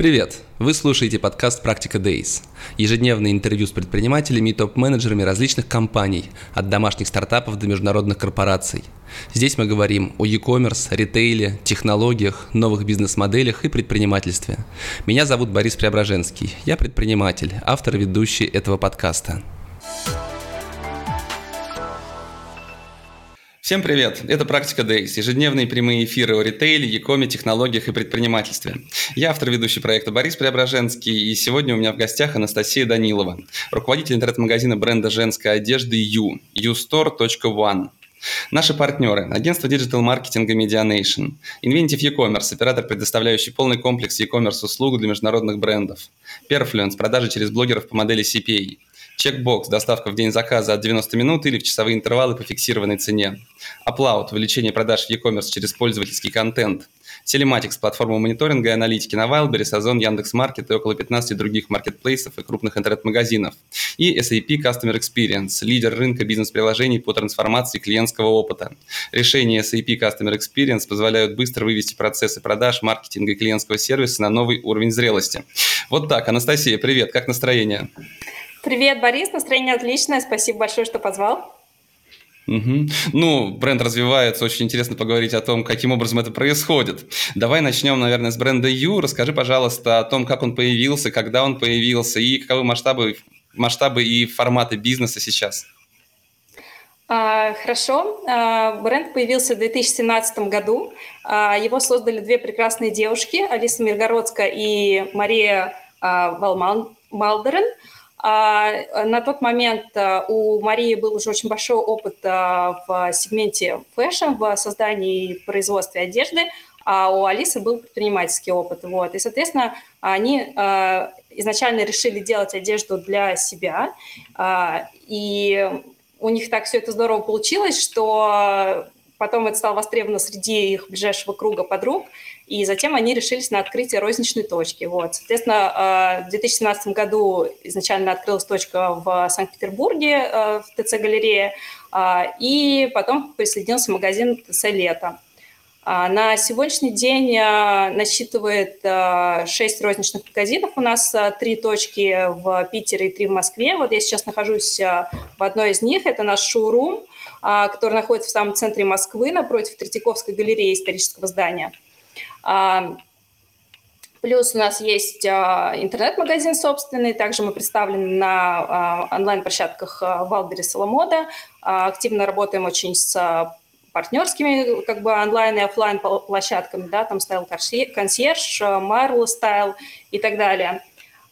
Привет! Вы слушаете подкаст «Практика Days». Ежедневное интервью с предпринимателями и топ-менеджерами различных компаний, от домашних стартапов до международных корпораций. Здесь мы говорим о e-commerce, ритейле, технологиях, новых бизнес-моделях и предпринимательстве. Меня зовут Борис Преображенский. Я предприниматель, автор и ведущий этого подкаста. Всем привет! Это «Практика Days» – ежедневные прямые эфиры о ритейле, якоме, технологиях и предпринимательстве. Я автор ведущий проекта Борис Преображенский, и сегодня у меня в гостях Анастасия Данилова, руководитель интернет-магазина бренда женской одежды You, youstore.one. Наши партнеры – агентство digital-маркетинга Medianation, Inventive e-commerce, оператор, предоставляющий полный комплекс e-commerce услуг для международных брендов, Perfluence – продажи через блогеров по модели CPA – Чекбокс – доставка в день заказа от 90 минут или в часовые интервалы по фиксированной цене. Aplaut – увеличение продаж в e-commerce через пользовательский контент. Telematics – платформа мониторинга и аналитики на Wildberries, Озон, Яндекс.Маркет и около 15 других маркетплейсов и крупных интернет-магазинов. И SAP Customer Experience – лидер рынка бизнес-приложений по трансформации клиентского опыта. Решения SAP Customer Experience позволяют быстро вывести процессы продаж, маркетинга и клиентского сервиса на новый уровень зрелости. Вот так. Анастасия, привет. Как настроение? Привет, Борис, настроение отличное, спасибо большое, что позвал. Угу. Ну, бренд развивается, очень интересно поговорить о том, каким образом это происходит. Давай начнем, наверное, с бренда Ю. Расскажи, пожалуйста, о том, как он появился, когда он появился и каковы масштабы, масштабы и форматы бизнеса сейчас. А, хорошо. А, бренд появился в 2017 году. А, его создали две прекрасные девушки, Алиса Миргородская и Мария Валмалдерен. А на тот момент э, у Марии был уже очень большой опыт э, в сегменте fashion, в создании и производстве одежды, а у Алисы был предпринимательский опыт. Вот. И, соответственно, они э, изначально решили делать одежду для себя, и у них так все это здорово получилось, что потом это стало востребовано среди их ближайшего круга подруг, и затем они решились на открытие розничной точки. Вот. Соответственно, э, в 2017 году изначально открылась точка в Санкт-Петербурге, э, в ТЦ-галерее, э, и потом присоединился магазин ТЦ «Лето». На сегодняшний день насчитывает 6 розничных магазинов. У нас три точки в Питере и три в Москве. Вот я сейчас нахожусь в одной из них. Это наш шоурум, который находится в самом центре Москвы, напротив Третьяковской галереи исторического здания – а, плюс у нас есть а, интернет-магазин собственный, также мы представлены на а, онлайн-площадках Валбери Соломода. Активно работаем очень с партнерскими как бы онлайн и офлайн площадками, да, там стайл консьерж, Marvel стайл и так далее.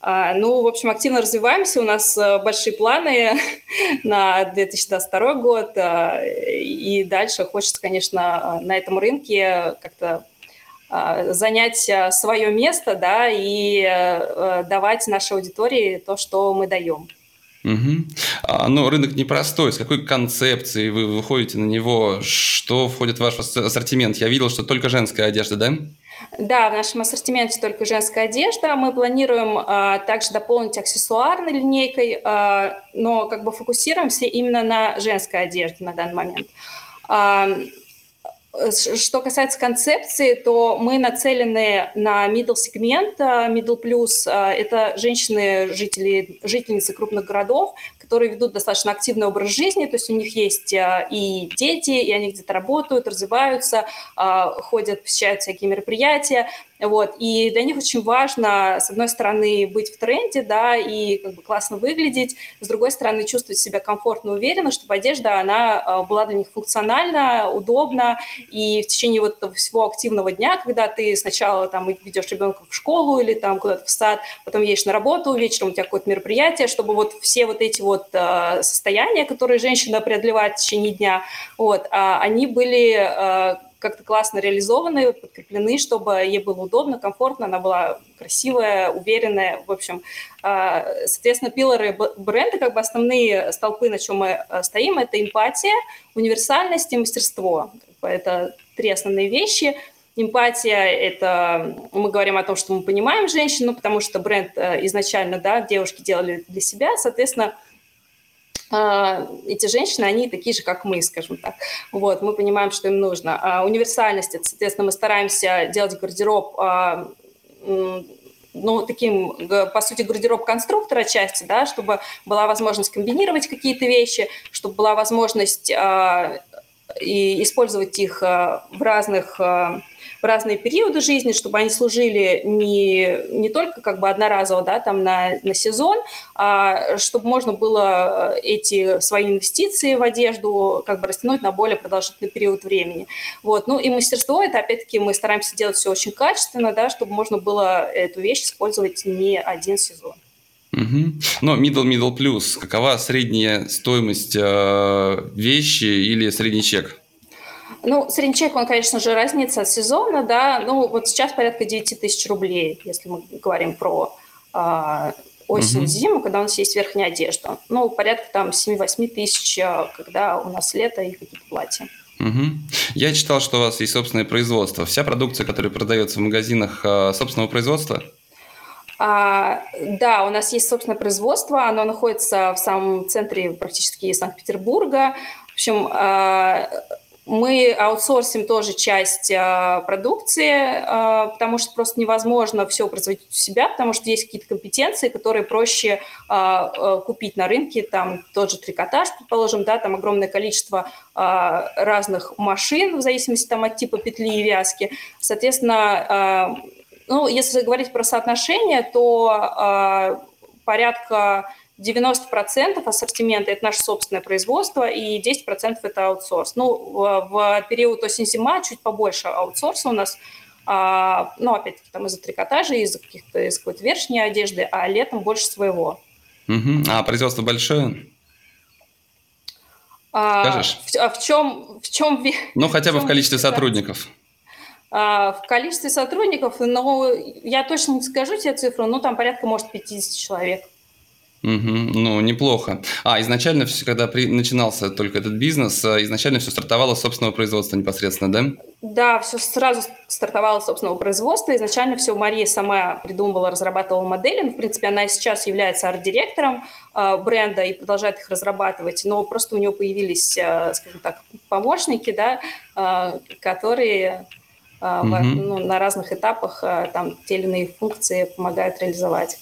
Ну, в общем, активно развиваемся, у нас большие планы на 2022 год, и дальше хочется, конечно, на этом рынке как-то а, занять а, свое место, да, и э, давать нашей аудитории то, что мы даем. Угу. А, но ну, рынок непростой. С какой концепцией вы выходите на него? Что входит в ваш ассортимент? Я видел, что только женская одежда, да? Да, в нашем ассортименте только женская одежда. Мы планируем а, также дополнить аксессуарной линейкой, а, но как бы фокусируемся именно на женской одежде на данный момент. А, что касается концепции, то мы нацелены на middle сегмент, middle plus. Это женщины, жители, жительницы крупных городов, которые ведут достаточно активный образ жизни, то есть у них есть и дети, и они где-то работают, развиваются, ходят, посещают всякие мероприятия, вот, и для них очень важно, с одной стороны, быть в тренде, да, и как бы классно выглядеть, с другой стороны, чувствовать себя комфортно, уверенно, чтобы одежда, она а, была для них функциональна, удобна, и в течение вот всего активного дня, когда ты сначала там ведешь ребенка в школу или там куда-то в сад, потом едешь на работу, вечером у тебя какое-то мероприятие, чтобы вот все вот эти вот э, состояния, которые женщина преодолевает в течение дня, вот, а они были э, как-то классно реализованы, подкреплены, чтобы ей было удобно, комфортно, она была красивая, уверенная. В общем, э, соответственно, пилоры бренда, как бы основные столпы, на чем мы стоим, это эмпатия, универсальность и мастерство. Это три основные вещи. Эмпатия – это мы говорим о том, что мы понимаем женщину, потому что бренд изначально, да, девушки делали для себя, соответственно, а, эти женщины, они такие же, как мы, скажем так. Вот, мы понимаем, что им нужно. А универсальность, соответственно, мы стараемся делать гардероб а, ну, таким, по сути, гардероб конструктора части, да, чтобы была возможность комбинировать какие-то вещи, чтобы была возможность э, и использовать их э, в разных э, в разные периоды жизни, чтобы они служили не, не только как бы одноразово, да, там на, на сезон, а чтобы можно было эти свои инвестиции в одежду как бы растянуть на более продолжительный период времени. Вот. Ну и мастерство, это опять-таки мы стараемся делать все очень качественно, да, чтобы можно было эту вещь использовать не один сезон. Угу. Но middle middle plus, какова средняя стоимость э, вещи или средний чек? Ну, средний чек, он, конечно же, разнится от сезона, да. Ну, вот сейчас порядка 9 тысяч рублей, если мы говорим про э, осень-зиму, угу. когда у нас есть верхняя одежда. Ну, порядка там 7-8 тысяч, а, когда у нас лето и какие-то платья. Угу. Я читал, что у вас есть собственное производство. Вся продукция, которая продается в магазинах, а, собственного производства? А, да, у нас есть собственное производство, оно находится в самом центре практически Санкт-Петербурга. В общем, а, мы аутсорсим тоже часть э, продукции, э, потому что просто невозможно все производить у себя, потому что есть какие-то компетенции, которые проще э, купить на рынке, там тот же трикотаж, предположим, да, там огромное количество разных машин в зависимости там, от типа петли и вязки. Соответственно, ну, если говорить про соотношение, то порядка 90% ассортимента – это наше собственное производство, и 10% – это аутсорс. Ну, в, период осень-зима чуть побольше аутсорса у нас, а, ну, опять-таки, там из-за трикотажа, из-за каких-то из какой-то верхней одежды, а летом больше своего. Угу. А производство большое? А? В, а в чем... В чем ну, хотя бы в, в количестве сотрудников. А, в количестве сотрудников, но я точно не скажу тебе цифру, но там порядка, может, 50 человек. Угу, ну, неплохо. А, изначально, когда при, начинался только этот бизнес, э, изначально все стартовало с собственного производства непосредственно, да? Да, все сразу стартовало с собственного производства. Изначально все Мария сама придумывала, разрабатывала модели. Ну, в принципе, она сейчас является арт-директором э, бренда и продолжает их разрабатывать. Но просто у нее появились, э, скажем так, помощники, да, э, которые э, угу. в, ну, на разных этапах э, там те или иные функции помогают реализовать.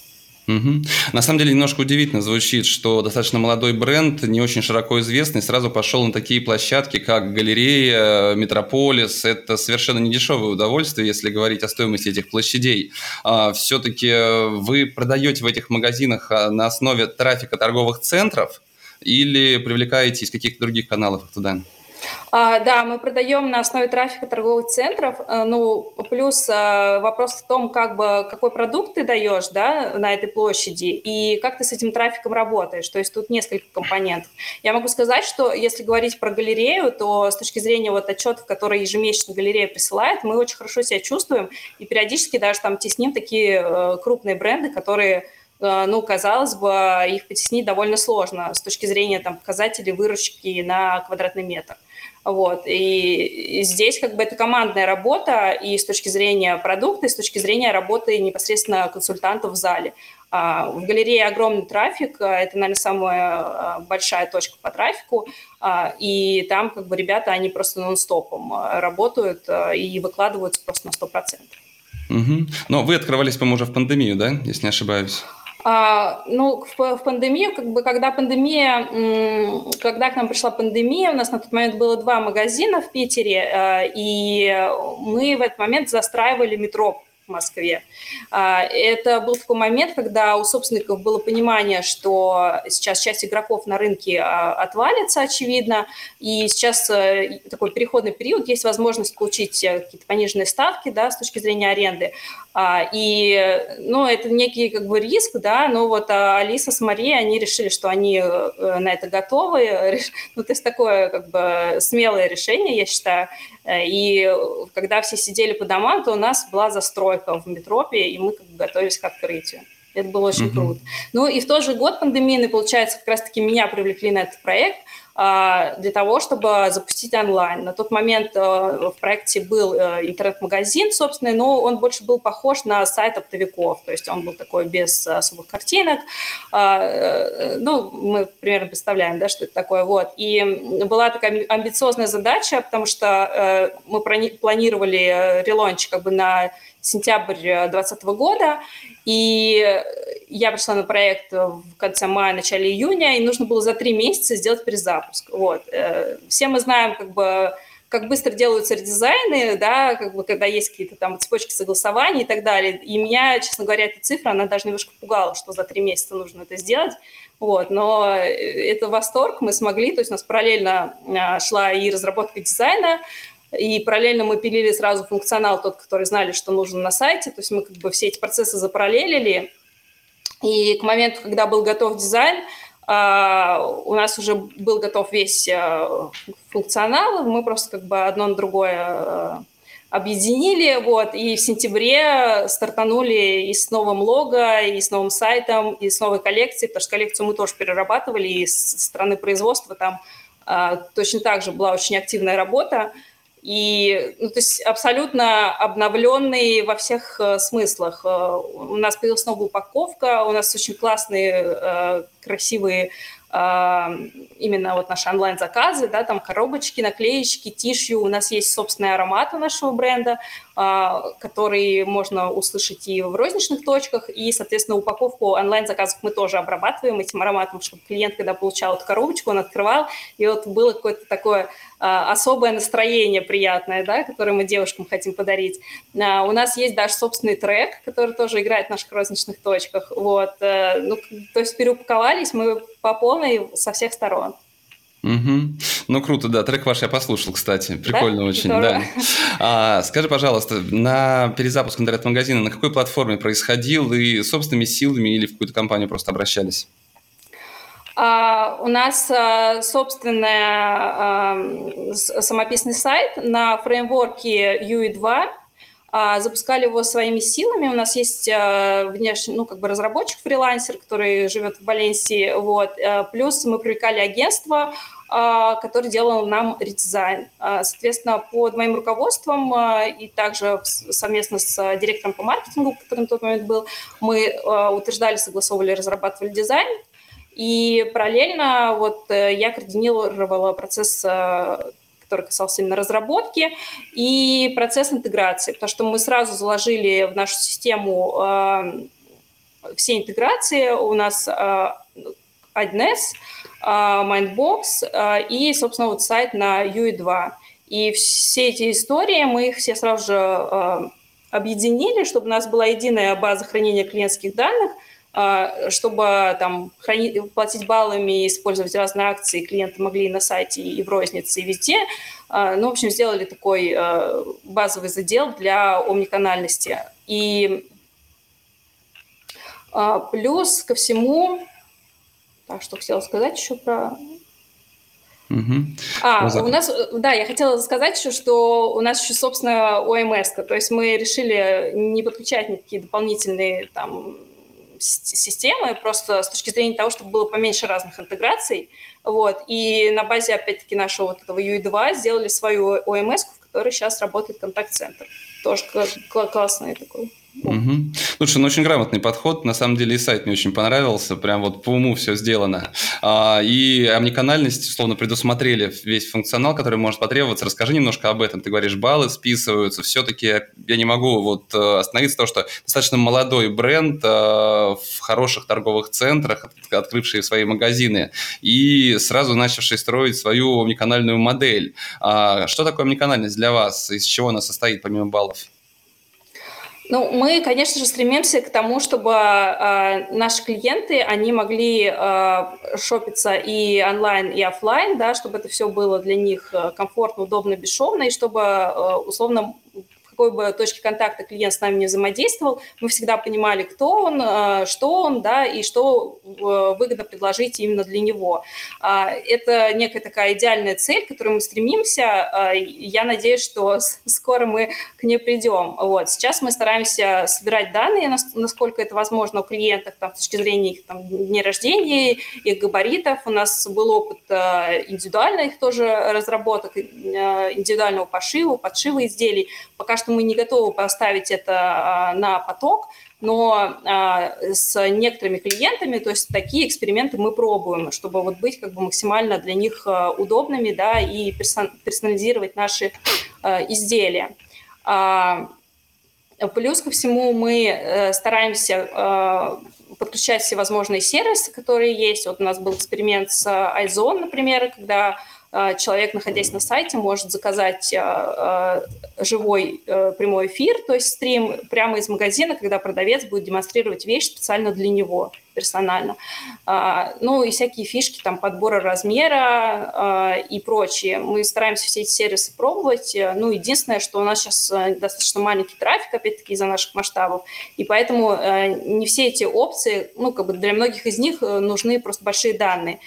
Угу. На самом деле немножко удивительно звучит, что достаточно молодой бренд, не очень широко известный, сразу пошел на такие площадки, как галерея, Метрополис. Это совершенно не дешевое удовольствие, если говорить о стоимости этих площадей. А, все-таки вы продаете в этих магазинах а, на основе трафика торговых центров или привлекаете из каких-то других каналов туда? А, да, мы продаем на основе трафика торговых центров. Э, ну, плюс э, вопрос в том, как бы, какой продукт ты даешь да, на этой площади и как ты с этим трафиком работаешь. То есть тут несколько компонентов. Я могу сказать, что если говорить про галерею, то с точки зрения вот отчетов, которые ежемесячно галерея присылает, мы очень хорошо себя чувствуем и периодически даже там тесним такие э, крупные бренды, которые ну, казалось бы, их потеснить довольно сложно с точки зрения там, показателей выручки на квадратный метр. Вот. И здесь как бы это командная работа и с точки зрения продукта, и с точки зрения работы непосредственно консультантов в зале. А, в галерее огромный трафик, а, это, наверное, самая а, большая точка по трафику, и там как бы ребята, они просто нон-стопом работают и выкладываются просто на 100%. Угу. Но вы открывались, по-моему, уже в пандемию, да, если не ошибаюсь? А, ну, в, пандемию, как бы, когда пандемия, когда к нам пришла пандемия, у нас на тот момент было два магазина в Питере, а, и мы в этот момент застраивали метро в Москве. А, это был такой момент, когда у собственников было понимание, что сейчас часть игроков на рынке а, отвалится, очевидно, и сейчас э, такой переходный период, есть возможность получить э, какие-то пониженные ставки да, с точки зрения аренды. А, и, ну, это некий как бы риск, да, но вот Алиса с Марией, они решили, что они э, на это готовы. Ну, то есть такое как бы смелое решение, я считаю. И когда все сидели по домам, то у нас была застройка в метропе, и мы как бы готовились к открытию. Это было очень mm-hmm. круто. Ну и в тот же год пандемийный, получается, как раз-таки меня привлекли на этот проект. А, для того, чтобы запустить онлайн. На тот момент э, в проекте был э, интернет-магазин, собственно, но он больше был похож на сайт оптовиков, то есть он был такой без особых картинок. А, э, ну, мы примерно представляем, да, что это такое. Вот. И была такая амбициозная задача, потому что мы планировали релонч как бы на сентябрь 2020 года, и я пришла на проект в конце мая, начале июня, и нужно было за три месяца сделать перезапуск. Вот. Э, все мы знаем, как бы, как быстро делаются редизайны, да, как бы, когда есть какие-то там цепочки согласований и так далее. И меня, честно говоря, эта цифра, она даже немножко пугала, что за три месяца нужно это сделать. Вот, но это восторг, мы смогли, то есть у нас параллельно а, шла и разработка дизайна, и параллельно мы пилили сразу функционал тот, который знали, что нужен на сайте. То есть мы как бы все эти процессы запараллелили. И к моменту, когда был готов дизайн, а, у нас уже был готов весь а, функционал. Мы просто как бы одно на другое а, объединили, вот, и в сентябре стартанули и с новым лого, и с новым сайтом, и с новой коллекцией, потому что коллекцию мы тоже перерабатывали, и с стороны производства там точно так же была очень активная работа. И, ну, то есть абсолютно обновленный во всех э, смыслах. Э, у нас появилась новая упаковка, у нас очень классные, э, красивые а, именно вот наши онлайн-заказы, да, там коробочки, наклеечки, тишью. У нас есть собственный аромат у нашего бренда, который можно услышать и в розничных точках, и, соответственно, упаковку онлайн-заказов мы тоже обрабатываем этим ароматом, чтобы клиент, когда получал эту коробочку, он открывал, и вот было какое-то такое а, особое настроение приятное, да, которое мы девушкам хотим подарить. У нас есть даже собственный трек, который тоже играет в наших розничных точках. Вот. Э, ну, то есть переупаковались мы по полной со всех сторон. Угу. Ну, круто, да. Трек ваш я послушал, кстати. Прикольно да? очень, Здорово. да. А, скажи, пожалуйста, на перезапуск интернет-магазина на какой платформе происходил и собственными силами или в какую-то компанию просто обращались? А, у нас а, собственный а, самописный сайт на фреймворке UE2 а, запускали его своими силами. У нас есть внешний, ну, как бы разработчик, фрилансер, который живет в Валенсии, вот. Плюс мы привлекали агентство, который делал нам редизайн. Соответственно, под моим руководством и также совместно с директором по маркетингу, который на тот момент был, мы утверждали, согласовывали, разрабатывали дизайн. И параллельно вот э, я координировала процесс который касался именно разработки, и процесс интеграции, потому что мы сразу заложили в нашу систему э, все интеграции. У нас э, AdNet, э, Mindbox э, и, собственно, вот сайт на UE2. И все эти истории, мы их все сразу же э, объединили, чтобы у нас была единая база хранения клиентских данных – а, чтобы там хранить, платить баллами и использовать разные акции, клиенты могли и на сайте, и в рознице, и везде. А, ну, в общем, сделали такой а, базовый задел для омниканальности. И плюс ко всему, так, что хотела сказать еще про Угу. А, у нас, да, я хотела сказать еще, что у нас еще, собственно, ОМС, то есть мы решили не подключать никакие дополнительные там системы, просто с точки зрения того, чтобы было поменьше разных интеграций. Вот. И на базе, опять-таки, нашего вот этого UI2 сделали свою OMS, в которой сейчас работает контакт-центр. Тоже классный такой. Угу. Слушай, ну очень грамотный подход. На самом деле и сайт мне очень понравился. Прям вот по уму все сделано. А, и омниканальность, условно, предусмотрели весь функционал, который может потребоваться. Расскажи немножко об этом. Ты говоришь, баллы списываются. Все-таки я не могу вот э, остановиться, потому что достаточно молодой бренд э, в хороших торговых центрах, открывшие свои магазины и сразу начавший строить свою омниканальную модель. А, что такое омниканальность для вас? Из чего она состоит, помимо баллов? Ну, мы, конечно же, стремимся к тому, чтобы э, наши клиенты, они могли э, шопиться и онлайн, и офлайн, да, чтобы это все было для них э, комфортно, удобно, бесшовно, и чтобы, э, условно, какой бы точке контакта клиент с нами не взаимодействовал, мы всегда понимали, кто он, э, что он, да, и что э, выгодно предложить именно для него. А, это некая такая идеальная цель, к которой мы стремимся. А, я надеюсь, что скоро мы к ней придем. Вот. Сейчас мы стараемся собирать данные, насколько это возможно у клиентов там, с точки зрения их там, дней рождения, их габаритов. У нас был опыт э, индивидуальных тоже разработок, индивидуального пошива, подшива изделий. Пока что мы не готовы поставить это а, на поток, но а, с некоторыми клиентами, то есть такие эксперименты мы пробуем, чтобы вот быть как бы максимально для них а, удобными, да, и персонализировать наши изделия. Плюс ко всему мы э, стараемся подключать всевозможные сервисы, которые есть. Вот у нас был эксперимент с iZone, например, когда человек, находясь на сайте, может заказать а, а, живой э, прямой эфир, то есть стрим прямо из магазина, когда продавец будет демонстрировать вещь специально для него, персонально. Ну и всякие фишки, там, подбора размера и прочее. Мы стараемся все эти сервисы пробовать. Ну, единственное, что у нас сейчас э, достаточно маленький трафик, опять-таки, из-за наших масштабов, и поэтому э, не все эти опции, ну, как бы для многих из них нужны просто большие данные.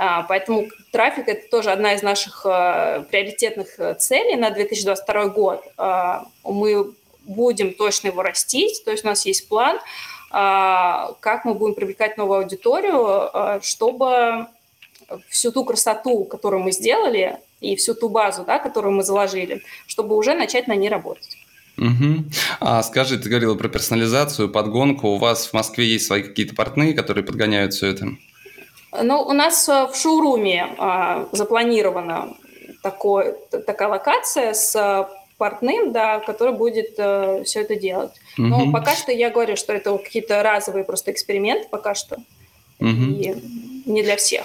А, поэтому трафик – это тоже одна из наших э, приоритетных э, целей на 2022 год. А, мы будем точно его растить, то есть у нас есть план, а, как мы будем привлекать новую аудиторию, чтобы всю ту красоту, которую мы сделали, и всю ту базу, да, которую мы заложили, чтобы уже начать на ней работать. Угу. А скажи, ты говорила про персонализацию, подгонку. У вас в Москве есть свои какие-то партнеры, которые подгоняют все это? Ну, у нас э, в шоуруме а, запланирована такой, такая локация с портным, да, который будет э, все это делать. Угу. Но пока что я говорю, что это какие-то разовые просто эксперименты пока что. Угу. И не для всех.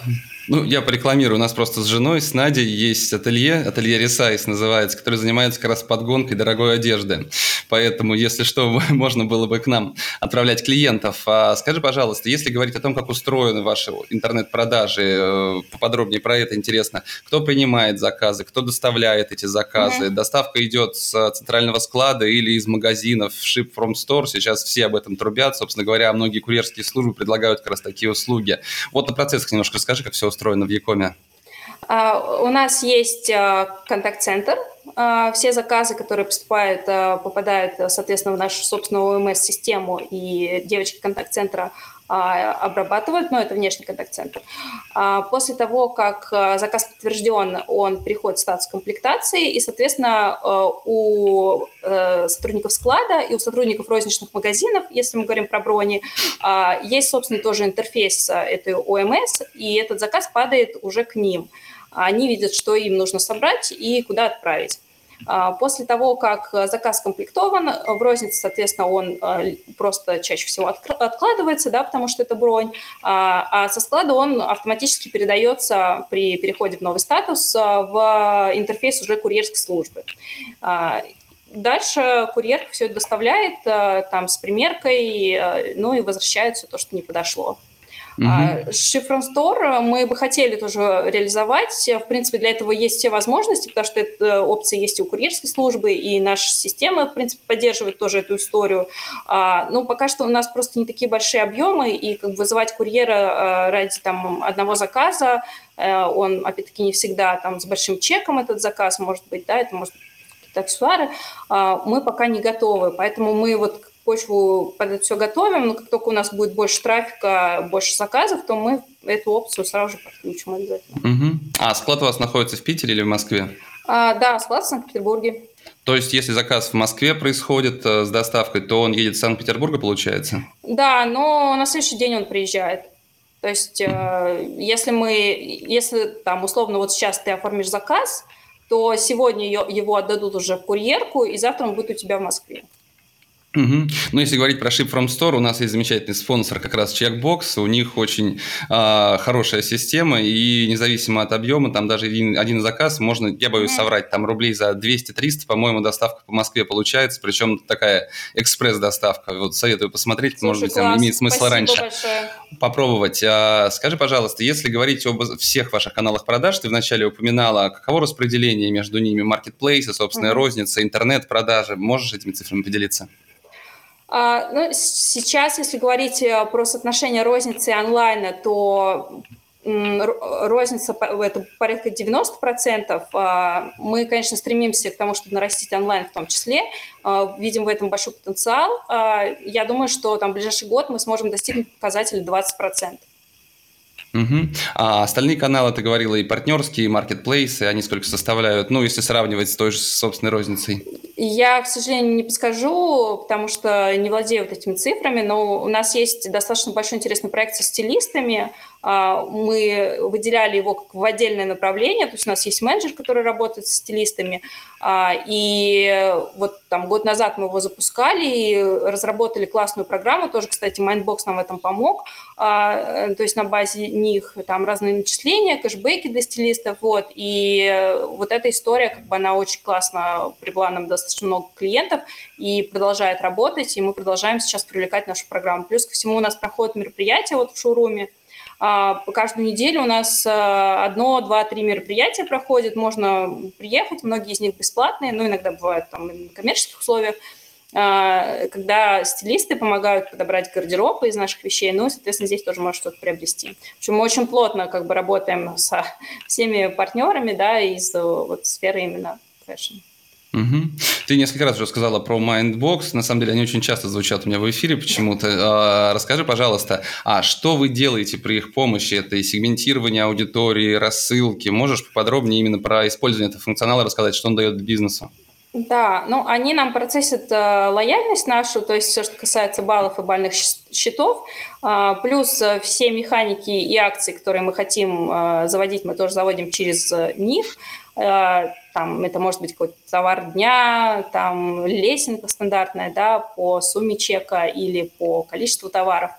Ну, я порекламирую. У нас просто с женой, с Надей есть ателье, ателье Ресайс называется, который занимается как раз подгонкой дорогой одежды. Поэтому, если что, можно было бы к нам отправлять клиентов. А скажи, пожалуйста, если говорить о том, как устроены ваши интернет-продажи, э, поподробнее про это интересно. Кто принимает заказы, кто доставляет эти заказы? Mm-hmm. Доставка идет с центрального склада или из магазинов Ship from Store. Сейчас все об этом трубят. Собственно говоря, многие курьерские службы предлагают как раз такие услуги. Вот о процессах немножко расскажи, как все устроено в Якоме. Uh, у нас есть uh, контакт-центр. Uh, все заказы, которые поступают, попадают, соответственно, в нашу собственную ОМС-систему, и девочки контакт-центра а, обрабатывают, но это внешний контакт-центр. А, после того, как а, заказ подтвержден, он переходит в статус комплектации, и, соответственно, у э, сотрудников склада и у сотрудников розничных магазинов, если мы говорим про брони, есть, собственно, тоже интерфейс этой ОМС, и этот заказ падает уже к ним. Они видят, что им нужно собрать и куда отправить. А, после того, как э, заказ комплектован, в рознице, соответственно, он э, просто чаще всего откладывается, да, потому что это бронь, а, а со склада он автоматически передается при переходе в новый статус э, в интерфейс уже курьерской службы. А, дальше курьер все это доставляет там с примеркой, ну и возвращает все то, что не подошло. Uh-huh. Шифрон Store мы бы хотели тоже реализовать. В принципе, для этого есть все возможности, потому что эта опция есть и у курьерской службы, и наша система, в принципе, поддерживает тоже эту историю. А, ну, пока что у нас просто не такие большие объемы, и как бы вызывать курьера а, ради там одного заказа, а, он, опять-таки, не всегда там с большим чеком этот заказ может быть, да, это может быть аксессуары, а, мы пока не готовы. Поэтому мы вот почву под это все готовим, но как только у нас будет больше трафика, больше заказов, то мы эту опцию сразу же подключим обязательно. Угу. А склад у вас находится в Питере или в Москве? А, да, склад в Санкт-Петербурге. То есть, если заказ в Москве происходит э, с доставкой, то он едет в Санкт-Петербурга, получается? Да, но на следующий день он приезжает. То есть, э, если мы, если там условно вот сейчас ты оформишь заказ, то сегодня его отдадут уже в курьерку, и завтра он будет у тебя в Москве. Угу. Ну, если говорить про Ship From Store, у нас есть замечательный спонсор, как раз Checkbox. У них очень э, хорошая система, и независимо от объема, там даже один, один заказ можно, я боюсь соврать, там рублей за 200-300, по-моему, доставка по Москве получается, причем такая экспресс-доставка. Вот советую посмотреть, Слушай, может быть, там имеет смысл Спасибо раньше большое. попробовать. А, скажи, пожалуйста, если говорить об всех ваших каналах продаж, ты вначале упоминала, каково распределение между ними, маркетплейсы, собственная mm розница, интернет-продажи, можешь этими цифрами поделиться? А, ну, сейчас, если говорить э, про соотношение розницы и онлайна, то розница это порядка 90%. А, мы, конечно, стремимся к тому, чтобы нарастить онлайн в том числе. А, видим в этом большой потенциал. Я думаю, что там в ближайший год мы сможем достигнуть показателя 20%. Угу. А остальные каналы, ты говорила, и партнерские, и маркетплейсы, они сколько составляют, ну, если сравнивать с той же собственной розницей? Я, к сожалению, не подскажу, потому что не владею вот этими цифрами, но у нас есть достаточно большой интересный проект со стилистами, мы выделяли его как в отдельное направление, то есть у нас есть менеджер, который работает с стилистами, а, и вот там год назад мы его запускали и разработали классную программу, тоже, кстати, Mindbox нам в этом помог, а, то есть на базе них там разные начисления, кэшбэки для стилистов, вот, и вот эта история, как бы она очень классно привела нам достаточно много клиентов и продолжает работать, и мы продолжаем сейчас привлекать нашу программу. Плюс ко всему у нас проходят мероприятия вот в шоуруме, а, каждую неделю у нас а, одно, два, три мероприятия проходят, можно приехать, многие из них бесплатные, но иногда бывают там на коммерческих условиях, а, когда стилисты помогают подобрать гардероб из наших вещей, ну, соответственно, здесь тоже можно что-то приобрести. В общем, мы очень плотно как бы работаем со всеми партнерами, да, из вот сферы именно fashion. Угу. Ты несколько раз уже сказала про Mindbox. На самом деле они очень часто звучат у меня в эфире почему-то. А, расскажи, пожалуйста, а что вы делаете при их помощи? Это и сегментирование аудитории, рассылки. Можешь поподробнее именно про использование этого функционала рассказать, что он дает бизнесу? Да, ну они нам процессят э, лояльность нашу, то есть все, что касается баллов и балльных счетов, э, плюс э, все механики и акции, которые мы хотим э, заводить, мы тоже заводим через э, них. Э, там это может быть какой-то товар дня, там лесенка стандартная, да, по сумме чека или по количеству товаров.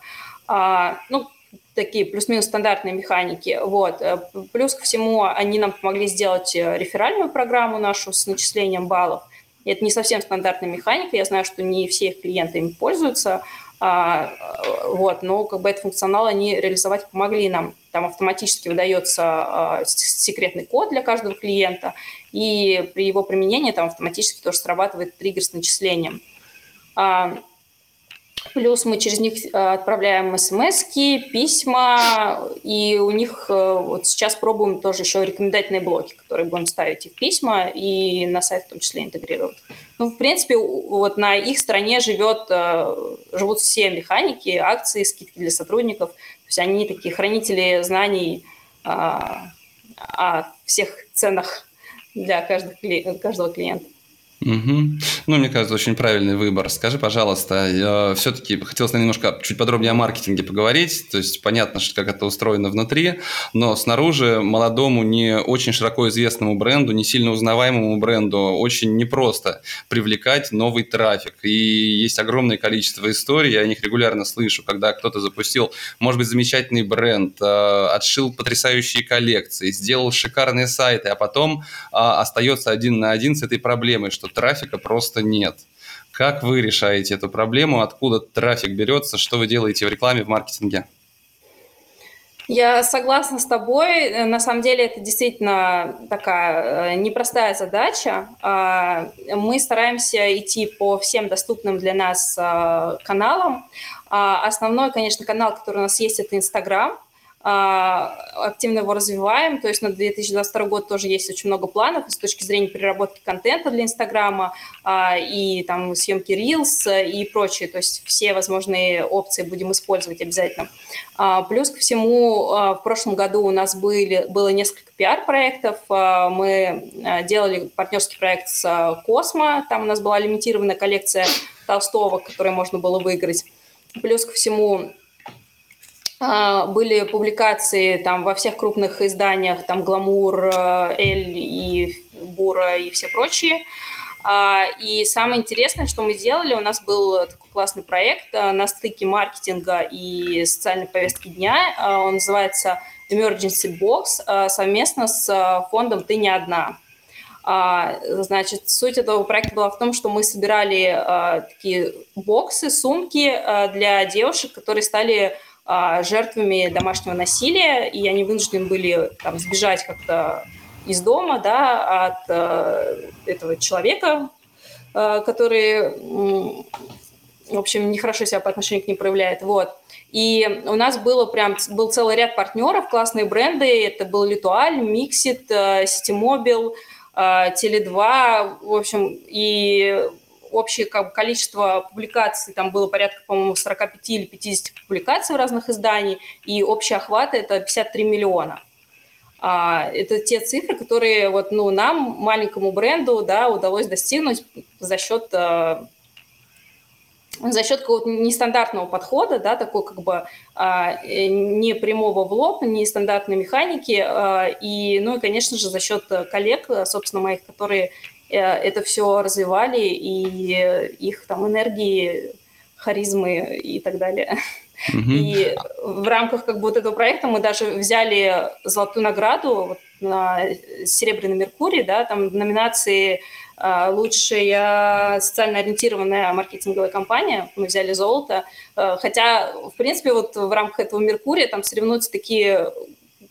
А, ну, такие плюс-минус стандартные механики. Вот. Э, плюс ко всему они нам помогли сделать э, реферальную программу нашу с начислением баллов. Это не совсем стандартная механика, я знаю, что не все их клиенты им пользуются, вот, но как бы этот функционал они реализовать помогли нам. Там автоматически выдается а, секретный код для каждого клиента, и при его применении там автоматически тоже срабатывает триггер с начислением. Плюс мы через них э, отправляем смс письма, и у них э, вот сейчас пробуем тоже еще рекомендательные блоки, которые будем ставить их письма и на сайт в том числе интегрировать. Ну, в принципе, вот на их стороне живет, э, живут все механики, акции, скидки для сотрудников. То есть они такие хранители знаний о всех ценах для каждого клиента. Угу. Ну, мне кажется, очень правильный выбор. Скажи, пожалуйста, все-таки хотелось немножко чуть подробнее о маркетинге поговорить. То есть понятно, что как это устроено внутри, но снаружи молодому, не очень широко известному бренду, не сильно узнаваемому бренду очень непросто привлекать новый трафик. И есть огромное количество историй, я о них регулярно слышу, когда кто-то запустил, может быть, замечательный бренд, э, отшил потрясающие коллекции, сделал шикарные сайты, а потом а, остается один на один с этой проблемой, что трафика просто нет. Как вы решаете эту проблему? Откуда трафик берется? Что вы делаете в рекламе, в маркетинге? Я согласна с тобой. На самом деле это действительно такая э, непростая задача. А, мы стараемся идти по всем доступным для нас э, каналам. А, основной, конечно, канал, который у нас есть, это Инстаграм. А, активно его развиваем, то есть на 2022 год тоже есть очень много планов с точки зрения переработки контента для Инстаграма а, и там съемки Reels и прочее, то есть все возможные опции будем использовать обязательно. А, плюс ко всему в прошлом году у нас были, было несколько пиар-проектов, мы делали партнерский проект с Космо, там у нас была лимитированная коллекция толстовок, которые можно было выиграть. Плюс ко всему были публикации там во всех крупных изданиях, там «Гламур», э, «Эль» и «Бура» и все прочие. А, и самое интересное, что мы сделали, у нас был такой классный проект на стыке маркетинга и социальной повестки дня. Он называется Emergency Box совместно с фондом «Ты не одна». А, значит, суть этого проекта была в том, что мы собирали а, такие боксы, сумки а, для девушек, которые стали жертвами домашнего насилия, и они вынуждены были там, сбежать как-то из дома да, от этого человека, который, в общем, нехорошо себя по отношению к ним проявляет. Вот. И у нас было прям, был целый ряд партнеров, классные бренды. Это был Литуаль, Миксит, Ситимобил, а, Теле2, в общем, и общее как количество публикаций, там было порядка, по-моему, 45 или 50 публикаций в разных изданиях, и общий охват – это 53 миллиона. А, это те цифры, которые вот, ну, нам, маленькому бренду, да, удалось достигнуть за счет а, за счет какого-то нестандартного подхода, да, такой как бы а, э, не прямого в лоб, не стандартной механики, а, и, ну и, конечно же, за счет коллег, собственно, моих, которые это все развивали, и их там энергии, харизмы и так далее. Mm-hmm. И в рамках как бы вот этого проекта мы даже взяли золотую награду вот, на Серебряный Меркурий, да, там в номинации а, лучшая социально ориентированная маркетинговая компания. Мы взяли золото. А, хотя, в принципе, вот в рамках этого Меркурия там соревнуются такие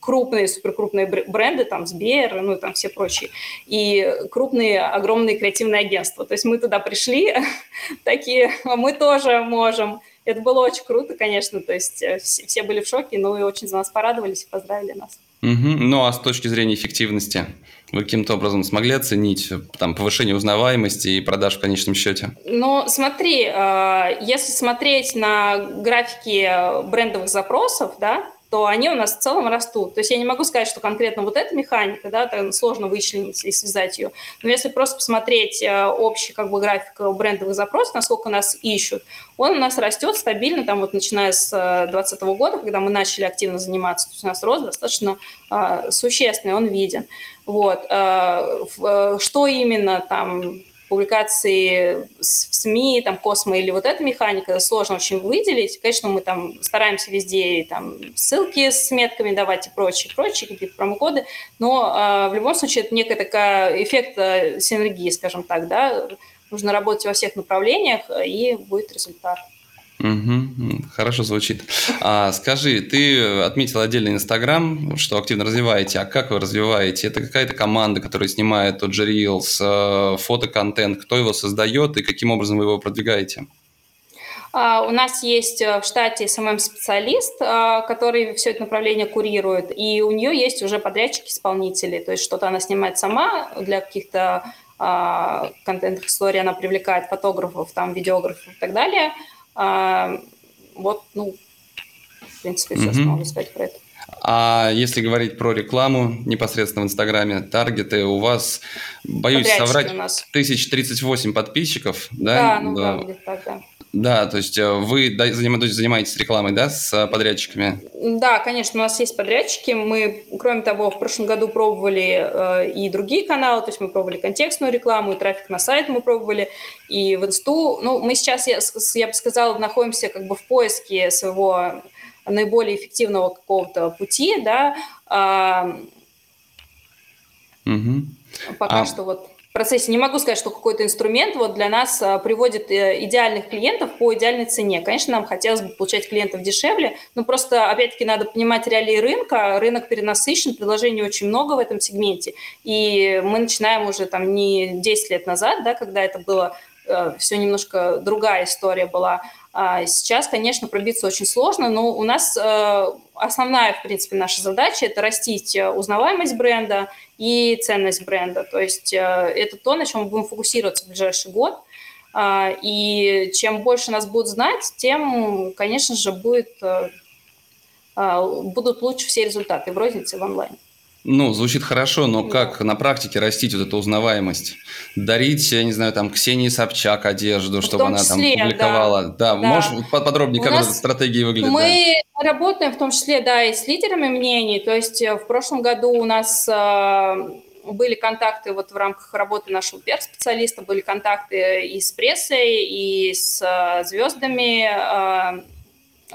крупные, суперкрупные бренды, там, Сбер, ну, там все прочие, и крупные, огромные креативные агентства. То есть мы туда пришли, такие, а мы тоже можем. Это было очень круто, конечно, то есть э, все, были в шоке, но и очень за нас порадовались и поздравили нас. Угу. Ну, а с точки зрения эффективности, вы каким-то образом смогли оценить там, повышение узнаваемости и продаж в конечном счете? Ну, смотри, э, если смотреть на графики брендовых запросов, да, то они у нас в целом растут. То есть я не могу сказать, что конкретно вот эта механика, да, там сложно вычленить и связать ее. Но если просто посмотреть э, общий как бы график брендовых запросов, насколько нас ищут, он у нас растет стабильно, там вот начиная с 2020 э, года, когда мы начали активно заниматься, то есть у нас рост достаточно э, существенный, он виден. Вот. Э, э, что именно там публикации в СМИ, там, Космо или вот эта механика, сложно очень выделить. Конечно, мы там стараемся везде там ссылки с метками давать и прочее, прочее, какие-то промокоды, но э, в любом случае это некая такая эффект э, синергии, скажем так, да, нужно работать во всех направлениях, и будет результат. Угу, хорошо звучит. А, скажи, ты отметила отдельно Инстаграм, что активно развиваете. А как вы развиваете? Это какая-то команда, которая снимает тот же Reels, э, фотоконтент. Кто его создает и каким образом вы его продвигаете? Э, у нас есть в штате SMM-специалист, э, который все это направление курирует, и у нее есть уже подрядчики-исполнители, то есть что-то она снимает сама для каких-то uh, контентных историй, она привлекает фотографов, там, видеографов и так далее – а, вот, ну, в принципе, все, mm-hmm. что могу сказать про это. А если говорить про рекламу непосредственно в Инстаграме, таргеты у вас, боюсь Подрядчики соврать, у нас. 1038 подписчиков, да? Да, ну да, да так, да. Да, то есть э, вы занимаетесь рекламой, да, с э, подрядчиками? Да, конечно, у нас есть подрядчики. Мы, кроме того, в прошлом году пробовали э, и другие каналы, то есть мы пробовали контекстную рекламу, и трафик на сайт мы пробовали, и в инсту. Ну, мы сейчас, я, я бы сказала, находимся как бы в поиске своего наиболее эффективного какого-то пути, да. Э, угу. Пока а... что вот процессе не могу сказать, что какой-то инструмент вот для нас а, приводит э, идеальных клиентов по идеальной цене. Конечно, нам хотелось бы получать клиентов дешевле, но просто, опять-таки, надо понимать реалии рынка. Рынок перенасыщен, предложений очень много в этом сегменте. И мы начинаем уже там не 10 лет назад, да, когда это было э, все немножко другая история была, сейчас, конечно, пробиться очень сложно, но у нас э, основная, в принципе, наша задача – это растить э, узнаваемость бренда и ценность бренда. То есть э, это то, на чем мы будем фокусироваться в ближайший год. А, и чем больше нас будут знать, тем, конечно же, будет, а, будут лучше все результаты в рознице в онлайне. Ну, звучит хорошо, но как на практике растить вот эту узнаваемость? Дарить, я не знаю, там, Ксении Собчак одежду, в чтобы она числе, там публиковала. Да, да. да. можешь подробнее, У как эта стратегия выглядит? Мы да? работаем в том числе, да, и с лидерами мнений. То есть э, в прошлом году у нас э, были контакты вот в рамках работы нашего пиар-специалиста, были контакты и с прессой, и с звездами.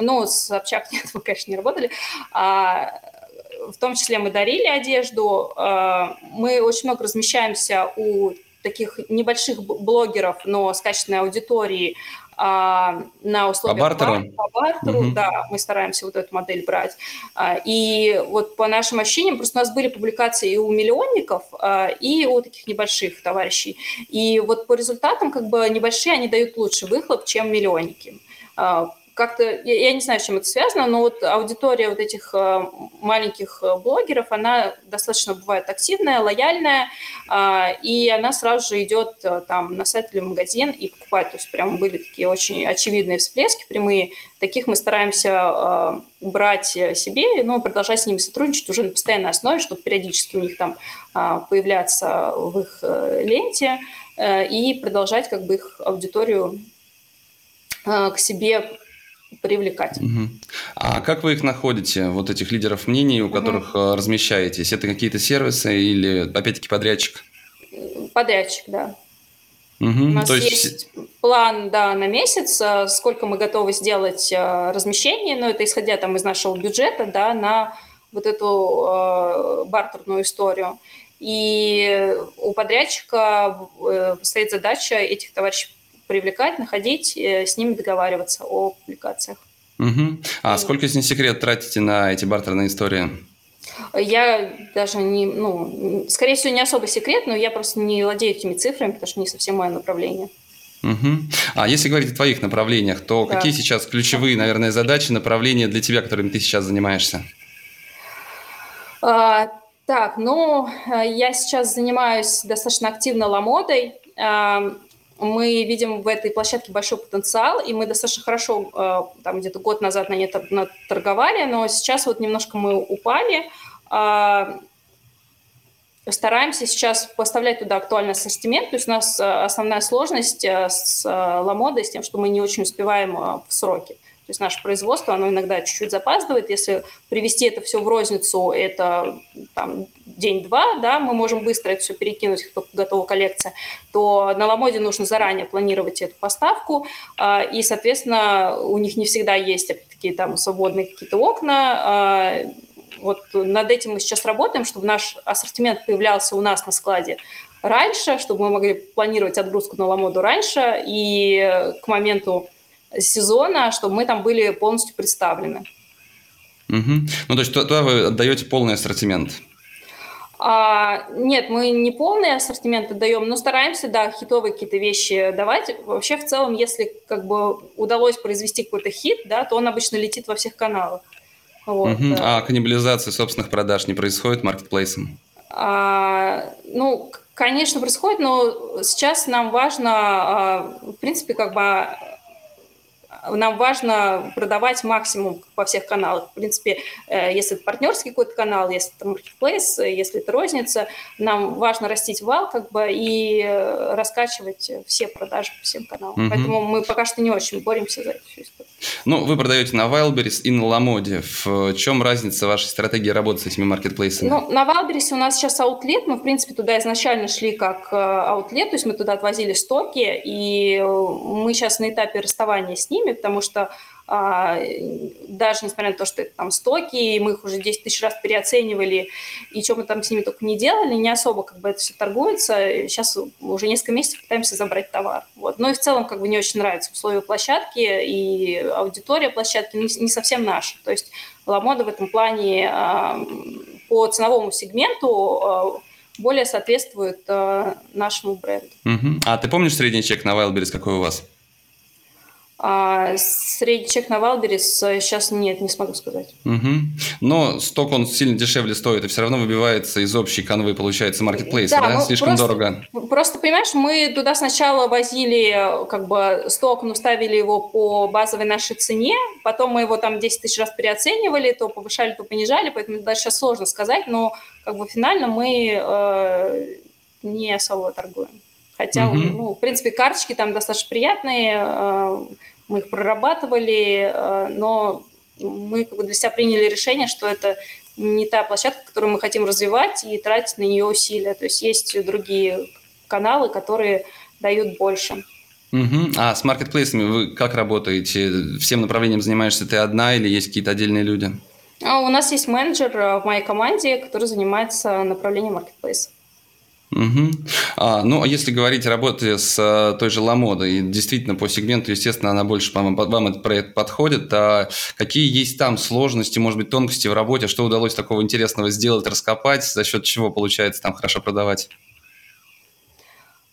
Ну, с Собчак нет, мы, конечно, не работали. А, в том числе мы дарили одежду. Мы очень много размещаемся у таких небольших блогеров, но с качественной аудиторией, а, на условиях по бартеру, по бартеру угу. да, мы стараемся вот эту модель брать. А, и вот по нашим ощущениям, просто у нас были публикации и у миллионников, а, и у таких небольших товарищей. И вот по результатам как бы небольшие, они дают лучше выхлоп, чем миллионники как-то, я, я не знаю, с чем это связано, но вот аудитория вот этих э, маленьких э, блогеров, она достаточно бывает активная, лояльная, а, и она сразу же идет э, там на сайт или магазин и покупает. То есть прям были такие очень очевидные всплески прямые. Таких мы стараемся брать себе, но продолжать с ними сотрудничать уже на постоянной основе, чтобы периодически у них там а, появляться в их ленте и продолжать как бы их аудиторию к себе привлекать. Угу. А как вы их находите, вот этих лидеров мнений, у которых угу. размещаетесь? Это какие-то сервисы или, опять-таки, подрядчик? Подрядчик, да. Угу. У нас То есть... есть план да, на месяц, э, сколько мы готовы сделать э, размещение, но это исходя там из нашего бюджета да, на вот эту э, бартерную историю. И у подрядчика э, стоит задача этих товарищей привлекать, находить, э, с ними договариваться о публикациях. Угу. А и... сколько, если не секрет, тратите на эти бартерные истории? Я даже не, ну, скорее всего, не особо секрет, но я просто не владею этими цифрами, потому что не совсем мое направление. Угу. А если говорить о твоих направлениях, то да. какие сейчас ключевые, наверное, задачи, направления для тебя, которыми ты сейчас занимаешься? А, так, ну, э, я сейчас занимаюсь достаточно активно ламодой мы видим в этой площадке большой потенциал, и мы достаточно хорошо, э, там где-то год назад на ней торговали, но сейчас вот немножко мы упали. А, стараемся сейчас поставлять туда актуальный ассортимент, то есть у нас э, основная сложность э, с ламодой, с тем, что мы не очень успеваем в сроки. То есть наше производство, оно иногда чуть-чуть запаздывает. Если привести это все в розницу, это там, день-два, да, мы можем быстро это все перекинуть, как готова коллекция, то на Ламоде нужно заранее планировать эту поставку, а, и, соответственно, у них не всегда есть такие там свободные какие-то окна, а, вот над этим мы сейчас работаем, чтобы наш ассортимент появлялся у нас на складе раньше, чтобы мы могли планировать отгрузку на Ламоду раньше, и к моменту сезона, чтобы мы там были полностью представлены. Угу. Ну, то есть туда вы отдаете полный ассортимент? А, нет, мы не полный ассортимент отдаем, но стараемся, да, хитовые какие-то вещи давать. Вообще, в целом, если как бы удалось произвести какой-то хит, да, то он обычно летит во всех каналах. Вот. Угу. А каннибализация собственных продаж не происходит маркетплейсом? А, ну, конечно, происходит, но сейчас нам важно, а, в принципе, как бы нам важно продавать максимум во всех каналах. В принципе, э, если это партнерский какой-то канал, если это marketplace, если это розница, нам важно растить вал как бы и э, раскачивать все продажи по всем каналам. Угу. Поэтому мы пока что не очень боремся за эту историю. Ну, вы продаете на Wildberries и на Ламоде. В чем разница вашей стратегии работы с этими маркетплейсами? Ну, на Wildberries у нас сейчас аутлет. Мы, в принципе, туда изначально шли как э, аутлет, то есть мы туда отвозили стоки, и мы сейчас на этапе расставания с ними, потому что а, даже несмотря на то, что это там стоки, и мы их уже 10 тысяч раз переоценивали, и что мы там с ними только не делали, не особо как бы это все торгуется. Сейчас уже несколько месяцев пытаемся забрать товар. Вот. Но и в целом как бы не очень нравятся условия площадки, и аудитория площадки не, не совсем наша. То есть Ламода в этом плане а, по ценовому сегменту а, более соответствует нашему бренду. Угу. А ты помнишь средний чек на Wildberries какой у вас? А средний чек на Валберис сейчас нет, не смогу сказать. Угу. Но сток он сильно дешевле стоит, и все равно выбивается из общей канвы, получается, маркетплейса, да? да? Слишком просто, дорого. Просто, понимаешь, мы туда сначала возили как бы сток, но ставили его по базовой нашей цене, потом мы его там 10 тысяч раз переоценивали, то повышали, то понижали, поэтому даже сейчас сложно сказать, но как бы финально мы э, не особо торгуем. Хотя, угу. ну, в принципе, карточки там достаточно приятные, э, мы их прорабатывали, э, но мы как бы для себя приняли решение, что это не та площадка, которую мы хотим развивать и тратить на нее усилия. То есть есть другие каналы, которые дают больше. Угу. А с маркетплейсами вы как работаете? Всем направлением занимаешься ты одна или есть какие-то отдельные люди? А у нас есть менеджер в моей команде, который занимается направлением маркетплейса. Угу. А, ну, а если говорить о работе с а, той же Ламодой, действительно, по сегменту, естественно, она больше вам, вам этот проект подходит, а какие есть там сложности, может быть, тонкости в работе, что удалось такого интересного сделать, раскопать, за счет чего получается там хорошо продавать?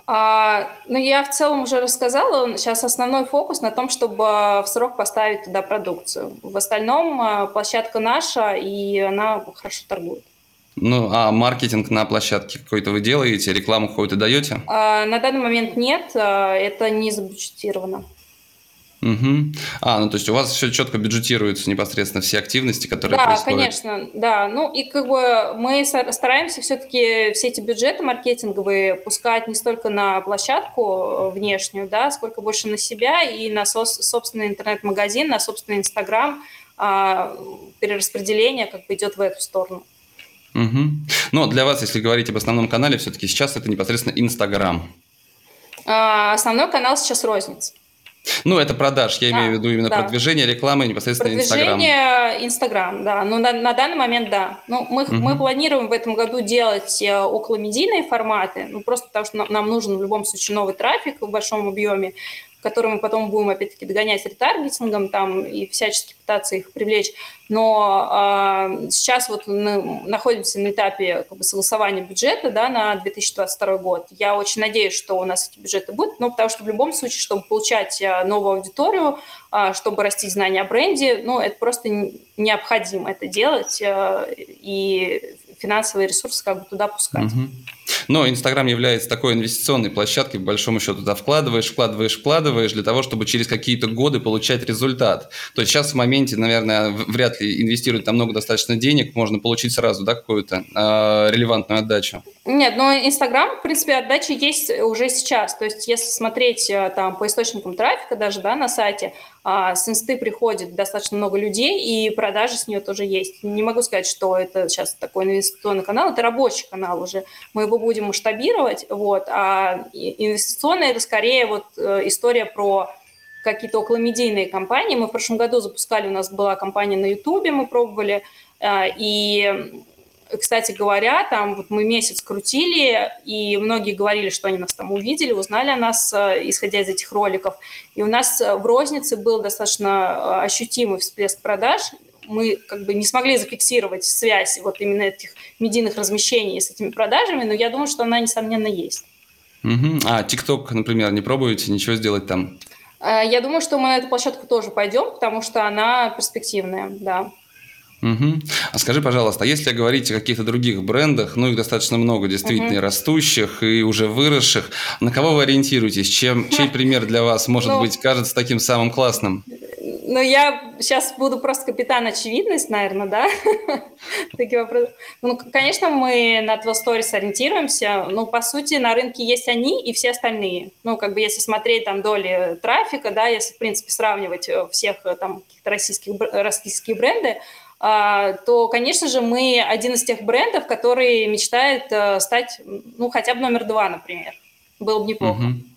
А, ну, я в целом уже рассказала. Сейчас основной фокус на том, чтобы в срок поставить туда продукцию. В остальном а, площадка наша, и она хорошо торгует. Ну, а маркетинг на площадке какой-то вы делаете, рекламу какую-то даете? А, на данный момент нет, а, это не забюджетировано. Угу. А, ну то есть у вас все четко бюджетируются непосредственно все активности, которые да, происходят? Да, конечно, да. Ну и как бы мы стараемся все-таки все эти бюджеты маркетинговые пускать не столько на площадку э, внешнюю, да, сколько больше на себя и на со- собственный интернет-магазин, на собственный Инстаграм. А, перераспределение как бы идет в эту сторону. Угу. Но для вас, если говорить об основном канале, все-таки сейчас это непосредственно Инстаграм. А, основной канал сейчас розница. Ну, это продаж, я да, имею в виду именно да. продвижение рекламы непосредственно Инстаграм. Продвижение Инстаграм, да. Ну, на, на данный момент, да. Ну, мы, угу. мы планируем в этом году делать э, околомедийные форматы, ну, просто потому что нам нужен в любом случае новый трафик в большом объеме которые мы потом будем, опять-таки, догонять ретаргетингом там и всячески пытаться их привлечь. Но э, сейчас вот мы находимся на этапе как бы, согласования бюджета да, на 2022 год. Я очень надеюсь, что у нас эти бюджеты будут, ну, потому что в любом случае, чтобы получать э, новую аудиторию, э, чтобы растить знания о бренде, ну, это просто необходимо это делать, и финансовые ресурсы как бы туда пускать. Угу. Но Инстаграм является такой инвестиционной площадкой, по большому счету туда вкладываешь, вкладываешь, вкладываешь для того, чтобы через какие-то годы получать результат. То есть сейчас в моменте, наверное, вряд ли инвестировать там много достаточно денег, можно получить сразу, да, какую-то э, релевантную отдачу. Нет, но Инстаграм, в принципе, отдача есть уже сейчас. То есть если смотреть э, там по источникам трафика даже, да, на сайте, а, с инсты приходит достаточно много людей, и продажи с нее тоже есть. Не могу сказать, что это сейчас такой инвестиционный канал, это рабочий канал уже. Мы его будем масштабировать, вот, а инвестиционный – это скорее вот э, история про какие-то околомедийные компании. Мы в прошлом году запускали, у нас была компания на Ютубе, мы пробовали, э, и кстати говоря, там вот мы месяц крутили, и многие говорили, что они нас там увидели, узнали о нас, э, исходя из этих роликов. И у нас в рознице был достаточно ощутимый всплеск продаж. Мы как бы не смогли зафиксировать связь вот именно этих медийных размещений с этими продажами, но я думаю, что она, несомненно, есть. Угу. А ТикТок, например, не пробуете ничего сделать там? Я думаю, что мы на эту площадку тоже пойдем, потому что она перспективная, да. Угу. А скажи, пожалуйста, а если говорить о каких-то других брендах, ну их достаточно много, действительно, угу. растущих и уже выросших, на кого вы ориентируетесь? Чем, чей пример для вас, может ну, быть, кажется таким самым классным? Ну, я сейчас буду просто капитан очевидность, наверное, да? Такие вопросы. Ну, конечно, мы на Stories ориентируемся. Ну, по сути, на рынке есть они и все остальные. Ну, как бы если смотреть там доли трафика, да, если, в принципе, сравнивать э, всех э, там российских, российских бренды, а, то, конечно же, мы один из тех брендов, который мечтает э, стать, ну, хотя бы номер два, например. Было бы неплохо. Угу.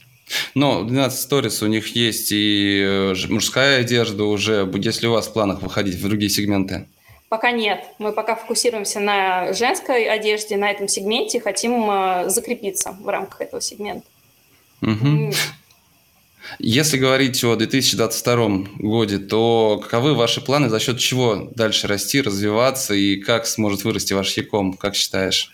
Но 12 Stories у них есть и э, мужская одежда уже. Есть ли у вас в планах выходить в другие сегменты? Пока нет. Мы пока фокусируемся на женской одежде, на этом сегменте, хотим э, закрепиться в рамках этого сегмента. Угу. Если говорить о 2022 году, то каковы ваши планы, за счет чего дальше расти, развиваться и как сможет вырасти ваш Яком, как считаешь?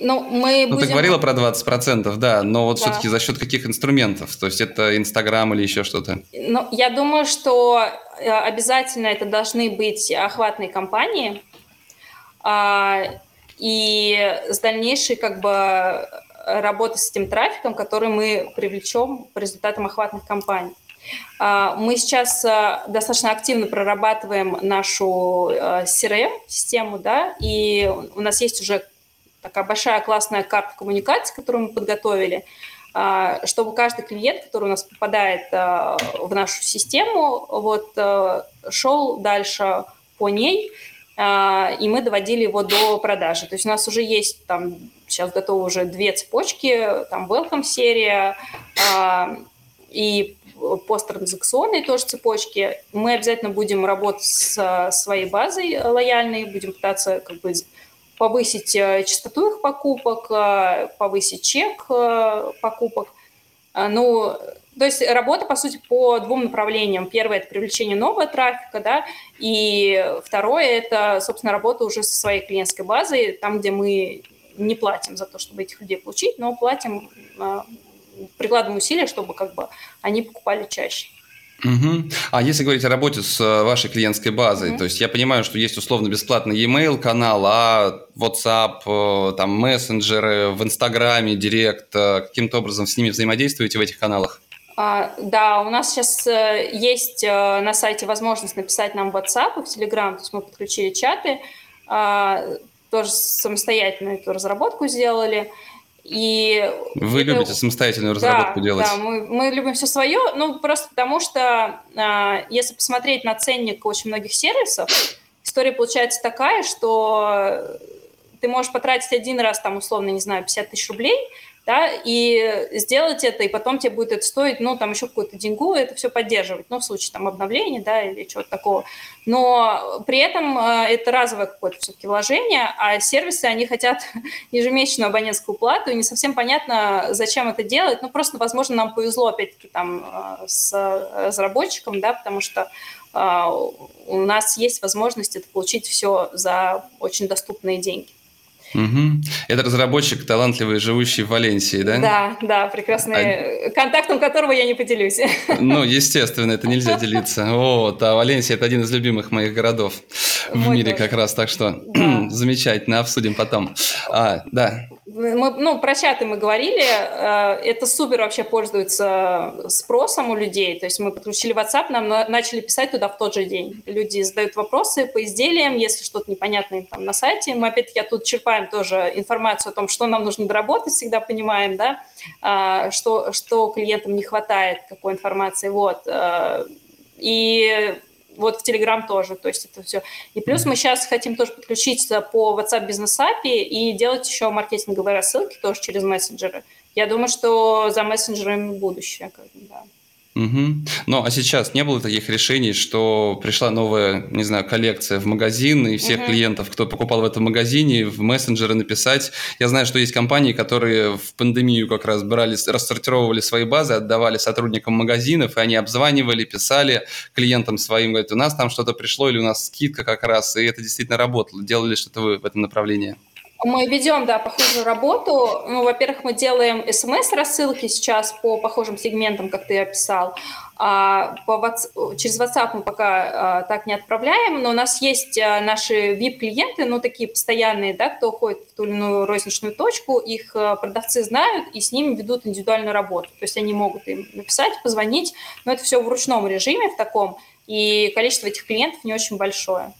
Ну, мы ну, ты говорила про 20%, да, но вот да. все-таки за счет каких инструментов? То есть это Инстаграм или еще что-то? Ну, я думаю, что э, обязательно это должны быть охватные кампании, а, и с дальнейшей как бы работы с этим трафиком, который мы привлечем по результатам охватных кампаний. А, мы сейчас а, достаточно активно прорабатываем нашу CRM-систему, а, да, и у нас есть уже такая большая классная карта коммуникации, которую мы подготовили, чтобы каждый клиент, который у нас попадает в нашу систему, вот, шел дальше по ней, и мы доводили его до продажи. То есть у нас уже есть там сейчас готовы уже две цепочки, там welcome серия и посттранзакционные тоже цепочки. Мы обязательно будем работать с своей базой лояльной, будем пытаться как бы повысить э, частоту их покупок, э, повысить чек э, покупок. Ну, то есть работа, по сути, по двум направлениям. Первое – это привлечение нового трафика, да, и второе – это, собственно, работа уже со своей клиентской базой, там, где мы не платим за то, чтобы этих людей получить, но платим, прикладываем усилия, чтобы как бы они покупали чаще. Угу. А если говорить о работе с э, вашей клиентской базой, угу. то есть я понимаю, что есть условно бесплатный e-mail канал, а WhatsApp, э, там мессенджеры в Инстаграме, Директ, э, каким-то образом с ними взаимодействуете в этих каналах? А, да, у нас сейчас есть на сайте возможность написать нам в WhatsApp и в Telegram, то есть мы подключили чаты, а, тоже самостоятельно эту разработку сделали. И Вы это... любите самостоятельную разработку да, делать? Да, мы, мы любим все свое, ну просто потому что э, если посмотреть на ценник очень многих сервисов, история получается такая, что ты можешь потратить один раз, там, условно, не знаю, 50 тысяч рублей, да, и сделать это, и потом тебе будет это стоить, ну, там еще какую-то деньгу, это все поддерживать, ну, в случае там обновления, да, или чего-то такого. Но при этом э, это разовое какое-то все-таки вложение, а сервисы, они хотят ежемесячную абонентскую плату, и не совсем понятно, зачем это делать. Ну, просто, возможно, нам повезло, опять-таки, там, э, с разработчиком, да, потому что э, у нас есть возможность это получить все за очень доступные деньги. Угу. Это разработчик талантливый, живущий в Валенсии, да? Да, да, прекрасный, а... контактом которого я не поделюсь. Ну, естественно, это нельзя делиться. Вот, а Валенсия – это один из любимых моих городов Мой в мире тоже. как раз, так что да. замечательно, обсудим потом. А, да. Мы, ну, про чаты мы говорили, э, это супер вообще пользуется спросом у людей, то есть мы подключили WhatsApp, нам начали писать туда в тот же день. Люди задают вопросы по изделиям, если что-то непонятное там на сайте, мы опять-таки оттуда черпаем тоже информацию о том, что нам нужно доработать, всегда понимаем, да, а, что, что клиентам не хватает, какой информации, вот. Э, и вот в Telegram тоже, то есть это все. И плюс мы сейчас хотим тоже подключиться по WhatsApp Business API и делать еще маркетинговые рассылки тоже через мессенджеры. Я думаю, что за мессенджерами будущее. Как бы, да. Угу. Ну, а сейчас не было таких решений, что пришла новая, не знаю, коллекция в магазин, и всех угу. клиентов, кто покупал в этом магазине, в мессенджеры написать. Я знаю, что есть компании, которые в пандемию как раз брали, рассортировывали свои базы, отдавали сотрудникам магазинов, и они обзванивали, писали клиентам своим, говорят, у нас там что-то пришло, или у нас скидка как раз, и это действительно работало. Делали что-то вы в этом направлении? Мы ведем, да, похожую работу. Ну, во-первых, мы делаем смс-рассылки сейчас по похожим сегментам, как ты описал. А по WhatsApp, через WhatsApp мы пока а, так не отправляем, но у нас есть а, наши VIP-клиенты, ну, такие постоянные, да, кто уходит в ту или иную розничную точку, их а, продавцы знают и с ними ведут индивидуальную работу. То есть они могут им написать, позвонить, но это все в ручном режиме в таком, и количество этих клиентов не очень большое.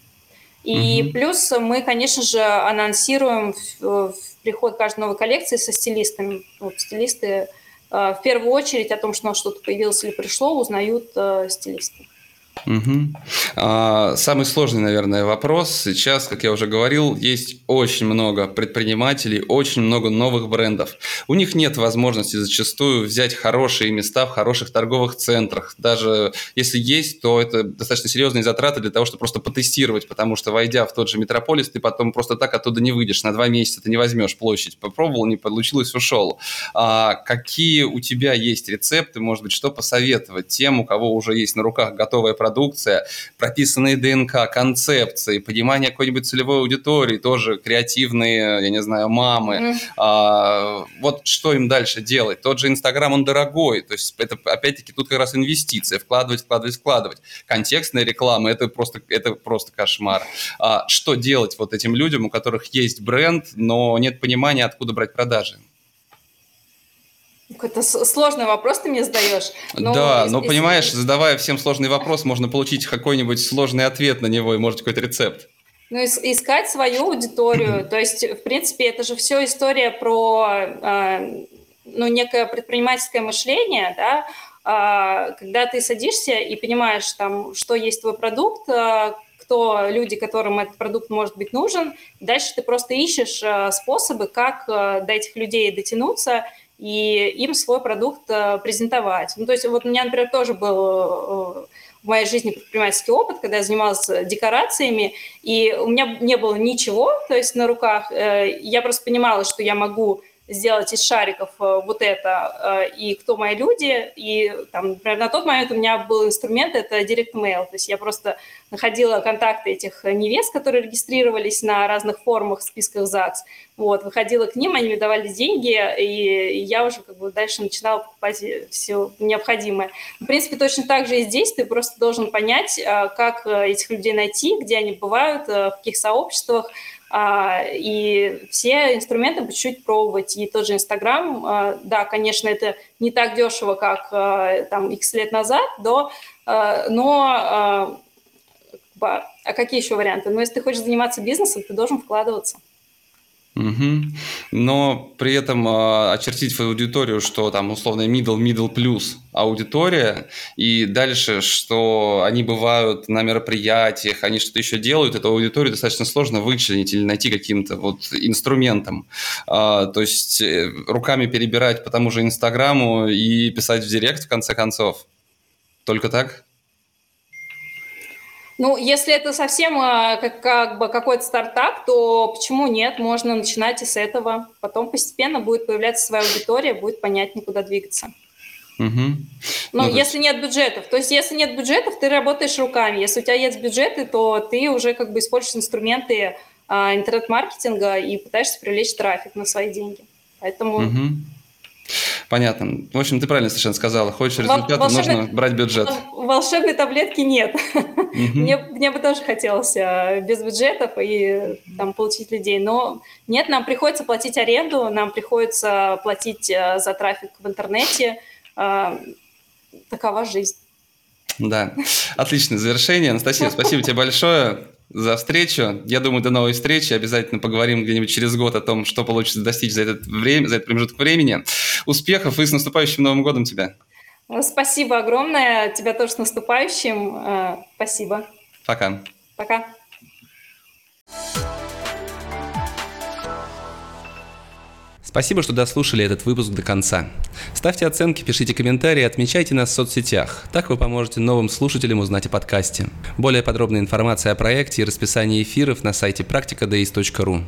И угу. плюс мы, конечно же, анонсируем в, в приход каждой новой коллекции со стилистами. Вот стилисты э, в первую очередь о том, что что-то появилось или пришло, узнают э, стилисты. Угу. А, самый сложный, наверное, вопрос. Сейчас, как я уже говорил, есть очень много предпринимателей, очень много новых брендов. У них нет возможности зачастую взять хорошие места в хороших торговых центрах. Даже если есть, то это достаточно серьезные затраты для того, чтобы просто потестировать, потому что, войдя в тот же метрополис, ты потом просто так оттуда не выйдешь. На два месяца ты не возьмешь площадь. Попробовал, не получилось, ушел. А какие у тебя есть рецепты, может быть, что посоветовать тем, у кого уже есть на руках готовая продукция, продукция, прописанные ДНК, концепции, понимание какой-нибудь целевой аудитории, тоже креативные, я не знаю, мамы. Mm. А, вот что им дальше делать? Тот же Инстаграм, он дорогой, то есть это опять-таки тут как раз инвестиция, вкладывать, вкладывать, вкладывать. Контекстная реклама, это просто, это просто кошмар. А, что делать вот этим людям, у которых есть бренд, но нет понимания, откуда брать продажи? Какой-то сложный вопрос ты мне задаешь. Но да, но если... понимаешь, задавая всем сложный вопрос, можно получить какой-нибудь сложный ответ на него и, может, какой-то рецепт. Ну, искать свою аудиторию. То есть, в принципе, это же все история про э, ну, некое предпринимательское мышление, да, э, когда ты садишься и понимаешь, там, что есть твой продукт, э, кто люди, которым этот продукт может быть нужен. Дальше ты просто ищешь способы, как до этих людей дотянуться и им свой продукт презентовать. Ну, то есть вот у меня, например, тоже был в моей жизни предпринимательский опыт, когда я занималась декорациями, и у меня не было ничего, то есть на руках. Я просто понимала, что я могу сделать из шариков э, вот это, э, и кто мои люди, и там, например, на тот момент у меня был инструмент, это Direct Mail, то есть я просто находила контакты этих невест, которые регистрировались на разных форумах, списках ЗАГС, вот, выходила к ним, они мне давали деньги, и я уже как бы дальше начинала покупать все необходимое. В принципе, точно так же и здесь ты просто должен понять, э, как этих людей найти, где они бывают, в каких сообществах, и все инструменты по чуть-чуть пробовать. И тот же Инстаграм, а, да, конечно, это не так дешево, как а, там X лет назад, но, но а какие еще варианты? Ну, если ты хочешь заниматься бизнесом, ты должен вкладываться. Угу. Но при этом э, очертить свою аудиторию, что там условно middle, middle plus аудитория, и дальше, что они бывают на мероприятиях, они что-то еще делают, эту аудиторию достаточно сложно вычленить или найти каким-то вот инструментом. А, то есть э, руками перебирать по тому же Инстаграму и писать в директ в конце концов. Только так? Ну, если это совсем а, как, как бы какой-то стартап, то почему нет? Можно начинать и с этого. Потом постепенно будет появляться своя аудитория, будет понятнее, куда двигаться. Угу. Ну, ну, если нет бюджетов. То есть, если нет бюджетов, ты работаешь руками. Если у тебя есть бюджеты, то ты уже как бы используешь инструменты а, интернет-маркетинга и пытаешься привлечь трафик на свои деньги. Поэтому угу. Понятно. В общем, ты правильно совершенно сказала. Хочешь результаты, волшебной... нужно брать бюджет. Волшебной таблетки нет. Мне, мне бы тоже хотелось э, без бюджетов и там получить людей. Но нет, нам приходится платить аренду, нам приходится платить э, за трафик в интернете. Э, такова жизнь. Да, отличное завершение. Анастасия, спасибо тебе большое за встречу. Я думаю, до новой встречи. Обязательно поговорим где-нибудь через год о том, что получится достичь за, этот время, за этот промежуток времени. Успехов и с наступающим Новым годом тебя. Спасибо огромное. Тебя тоже с наступающим. Э, спасибо. Пока. Пока. Спасибо, что дослушали этот выпуск до конца. Ставьте оценки, пишите комментарии, отмечайте нас в соцсетях. Так вы поможете новым слушателям узнать о подкасте. Более подробная информация о проекте и расписании эфиров на сайте практикадеис.ру.